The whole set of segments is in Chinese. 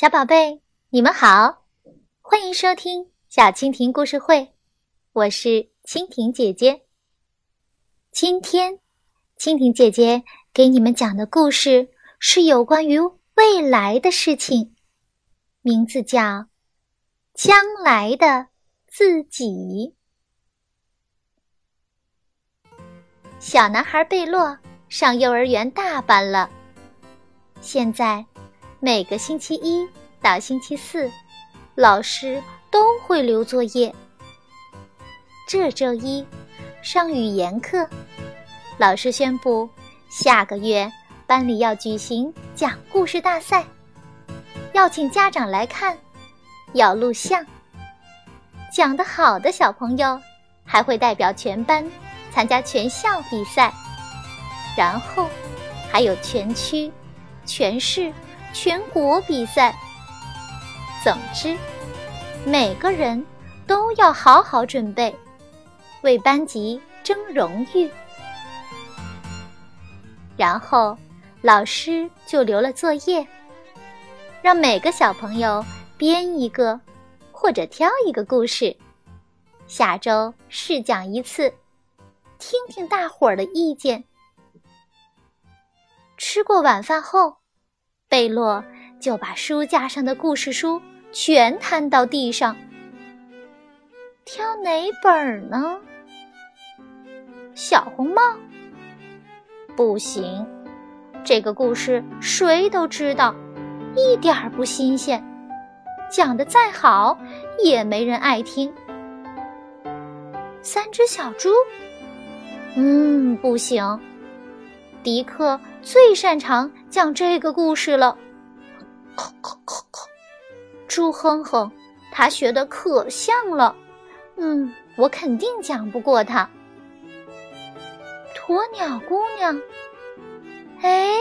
小宝贝，你们好，欢迎收听小蜻蜓故事会，我是蜻蜓姐姐。今天，蜻蜓姐姐给你们讲的故事是有关于未来的事情，名字叫《将来的自己》。小男孩贝洛上幼儿园大班了，现在。每个星期一到星期四，老师都会留作业。这周一上语言课，老师宣布下个月班里要举行讲故事大赛，要请家长来看，要录像。讲得好的小朋友还会代表全班参加全校比赛，然后还有全区、全市。全国比赛。总之，每个人都要好好准备，为班级争荣誉。然后，老师就留了作业，让每个小朋友编一个或者挑一个故事，下周试讲一次，听听大伙儿的意见。吃过晚饭后。贝洛就把书架上的故事书全摊到地上，挑哪本呢？小红帽？不行，这个故事谁都知道，一点儿不新鲜，讲的再好也没人爱听。三只小猪？嗯，不行，迪克。最擅长讲这个故事了。猪哼哼，他学的可像了。嗯，我肯定讲不过他。鸵鸟姑娘，哎，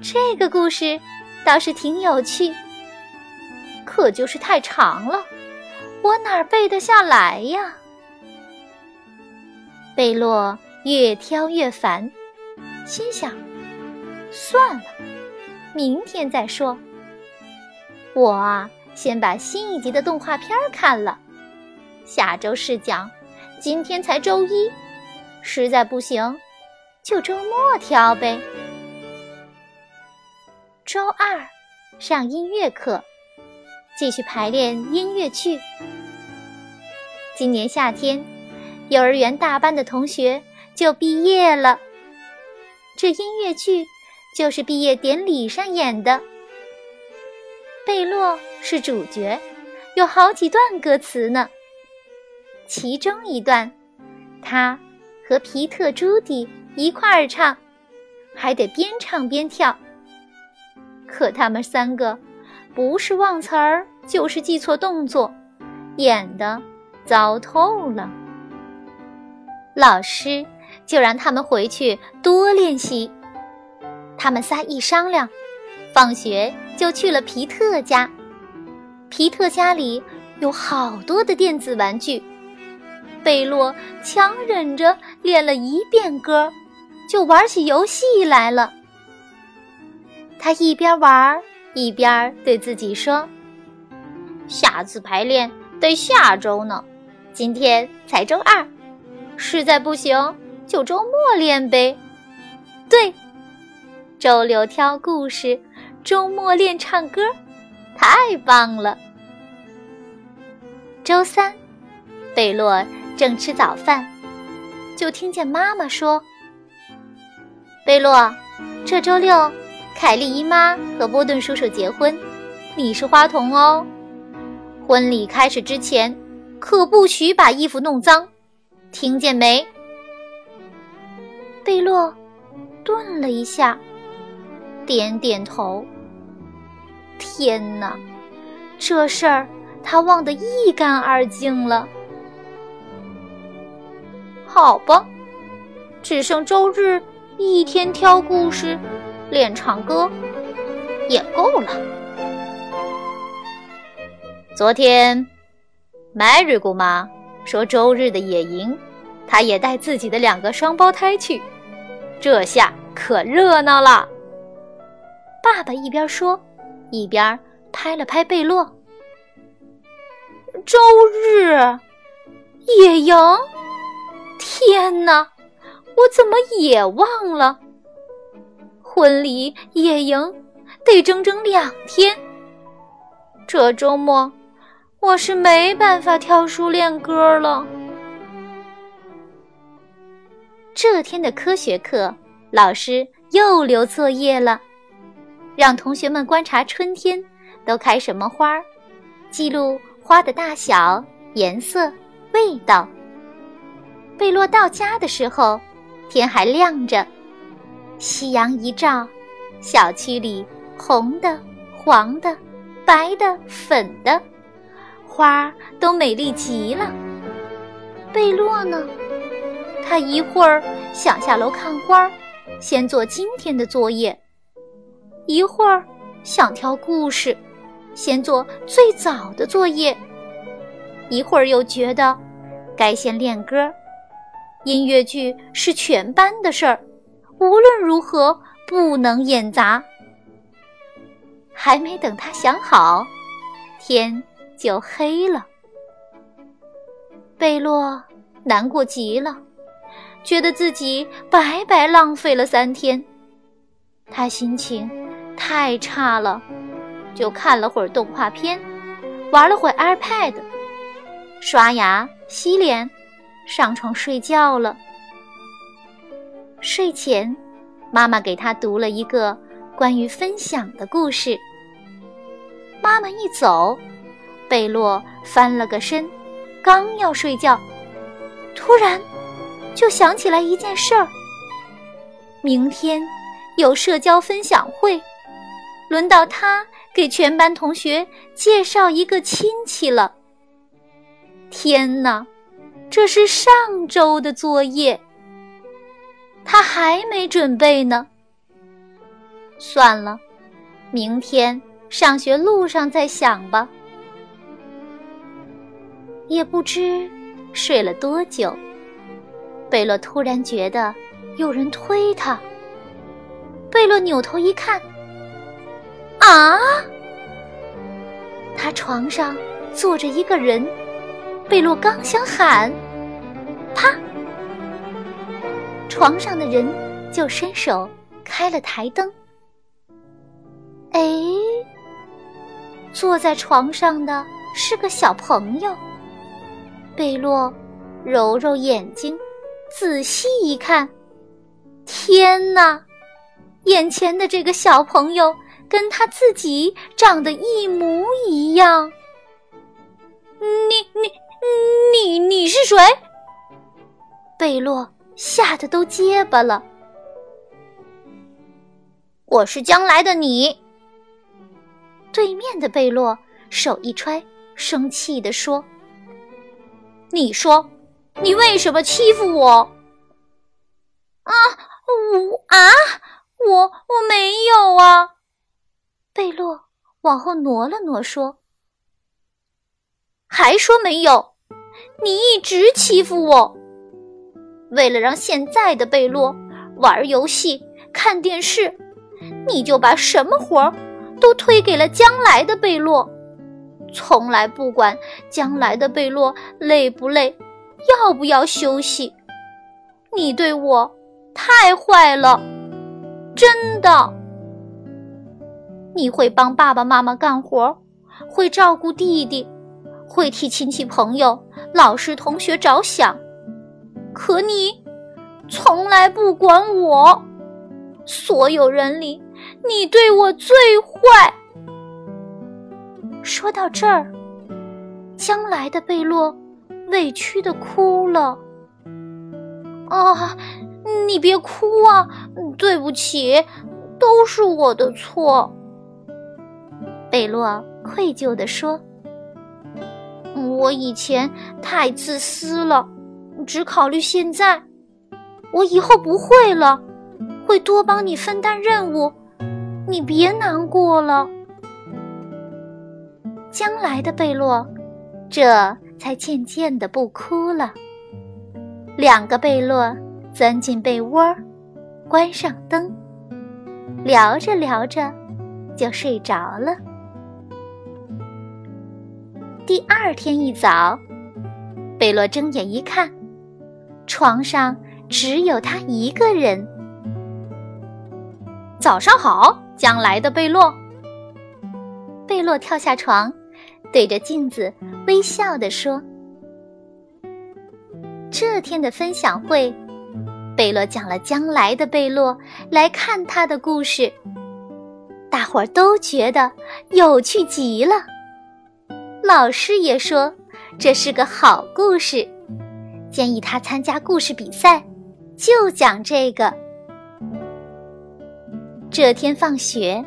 这个故事倒是挺有趣，可就是太长了，我哪背得下来呀？贝洛越挑越烦。心想：算了，明天再说。我啊，先把新一集的动画片看了。下周试讲，今天才周一，实在不行，就周末挑呗。周二上音乐课，继续排练音乐剧。今年夏天，幼儿园大班的同学就毕业了。这音乐剧就是毕业典礼上演的。贝洛是主角，有好几段歌词呢。其中一段，他和皮特、朱迪一块儿唱，还得边唱边跳。可他们三个不是忘词儿，就是记错动作，演的糟透了。老师。就让他们回去多练习。他们仨一商量，放学就去了皮特家。皮特家里有好多的电子玩具。贝洛强忍着练了一遍歌，就玩起游戏来了。他一边玩一边对自己说：“下次排练得下周呢，今天才周二，实在不行。”就周末练呗，对，周六挑故事，周末练唱歌，太棒了。周三，贝洛正吃早饭，就听见妈妈说：“贝洛，这周六，凯莉姨妈和波顿叔叔结婚，你是花童哦。婚礼开始之前，可不许把衣服弄脏，听见没？”贝洛顿了一下，点点头。天哪，这事儿他忘得一干二净了。好吧，只剩周日一天挑故事、练唱歌，也够了。昨天，Mary 姑妈说周日的野营，她也带自己的两个双胞胎去。这下可热闹了。爸爸一边说，一边拍了拍贝洛。周日野营，天哪，我怎么也忘了？婚礼野营得整整两天，这周末我是没办法跳书练歌了。这天的科学课，老师又留作业了，让同学们观察春天都开什么花儿，记录花的大小、颜色、味道。贝洛到家的时候，天还亮着。夕阳一照，小区里红的、黄的、白的、粉的花儿都美丽极了。贝洛呢？他一会儿想下楼看花，先做今天的作业；一会儿想挑故事，先做最早的作业；一会儿又觉得该先练歌。音乐剧是全班的事儿。无论如何不能演砸。还没等他想好，天就黑了。贝洛难过极了，觉得自己白白浪费了三天。他心情太差了，就看了会儿动画片，玩了会 iPad，刷牙、洗脸，上床睡觉了。睡前，妈妈给他读了一个关于分享的故事。妈妈一走，贝洛翻了个身，刚要睡觉，突然就想起来一件事儿：明天有社交分享会，轮到他给全班同学介绍一个亲戚了。天哪，这是上周的作业！他还没准备呢。算了，明天上学路上再想吧。也不知睡了多久，贝洛突然觉得有人推他。贝洛扭头一看，啊！他床上坐着一个人。贝洛刚想喊，啪！床上的人就伸手开了台灯。哎，坐在床上的是个小朋友。贝洛揉揉眼睛，仔细一看，天哪！眼前的这个小朋友跟他自己长得一模一样。你你你你是谁？贝洛。吓得都结巴了。我是将来的你。对面的贝洛手一揣，生气地说：“你说，你为什么欺负我？”啊，我啊，我我没有啊。贝洛往后挪了挪，说：“还说没有？你一直欺负我。”为了让现在的贝洛玩游戏、看电视，你就把什么活儿都推给了将来的贝洛，从来不管将来的贝洛累不累，要不要休息。你对我太坏了，真的。你会帮爸爸妈妈干活，会照顾弟弟，会替亲戚朋友、老师同学着想。可你从来不管我，所有人里你对我最坏。说到这儿，将来的贝洛委屈的哭了。啊，你别哭啊！对不起，都是我的错。贝洛愧疚地说：“我以前太自私了。”只考虑现在，我以后不会了，会多帮你分担任务，你别难过了。将来的贝洛，这才渐渐的不哭了。两个贝洛钻进被窝，关上灯，聊着聊着，就睡着了。第二天一早，贝洛睁眼一看，床上只有他一个人。早上好，将来的贝洛。贝洛跳下床，对着镜子微笑地说：“这天的分享会，贝洛讲了将来的贝洛来看他的故事，大伙儿都觉得有趣极了。老师也说这是个好故事，建议他参加故事比赛，就讲这个。这天放学。”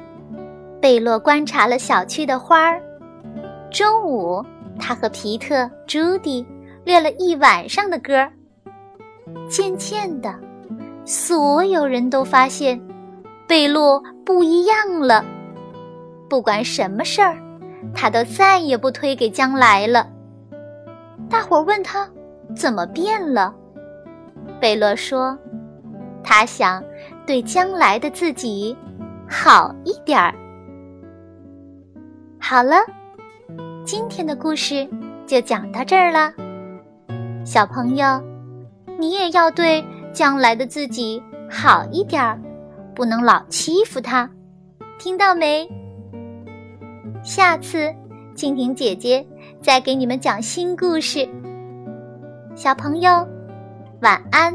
贝洛观察了小区的花儿。中午，他和皮特、朱迪练了一晚上的歌。渐渐的，所有人都发现贝洛不一样了。不管什么事儿，他都再也不推给将来了。大伙儿问他怎么变了，贝洛说：“他想对将来的自己好一点儿。”好了，今天的故事就讲到这儿了。小朋友，你也要对将来的自己好一点儿，不能老欺负他，听到没？下次蜻蜓姐姐再给你们讲新故事。小朋友，晚安。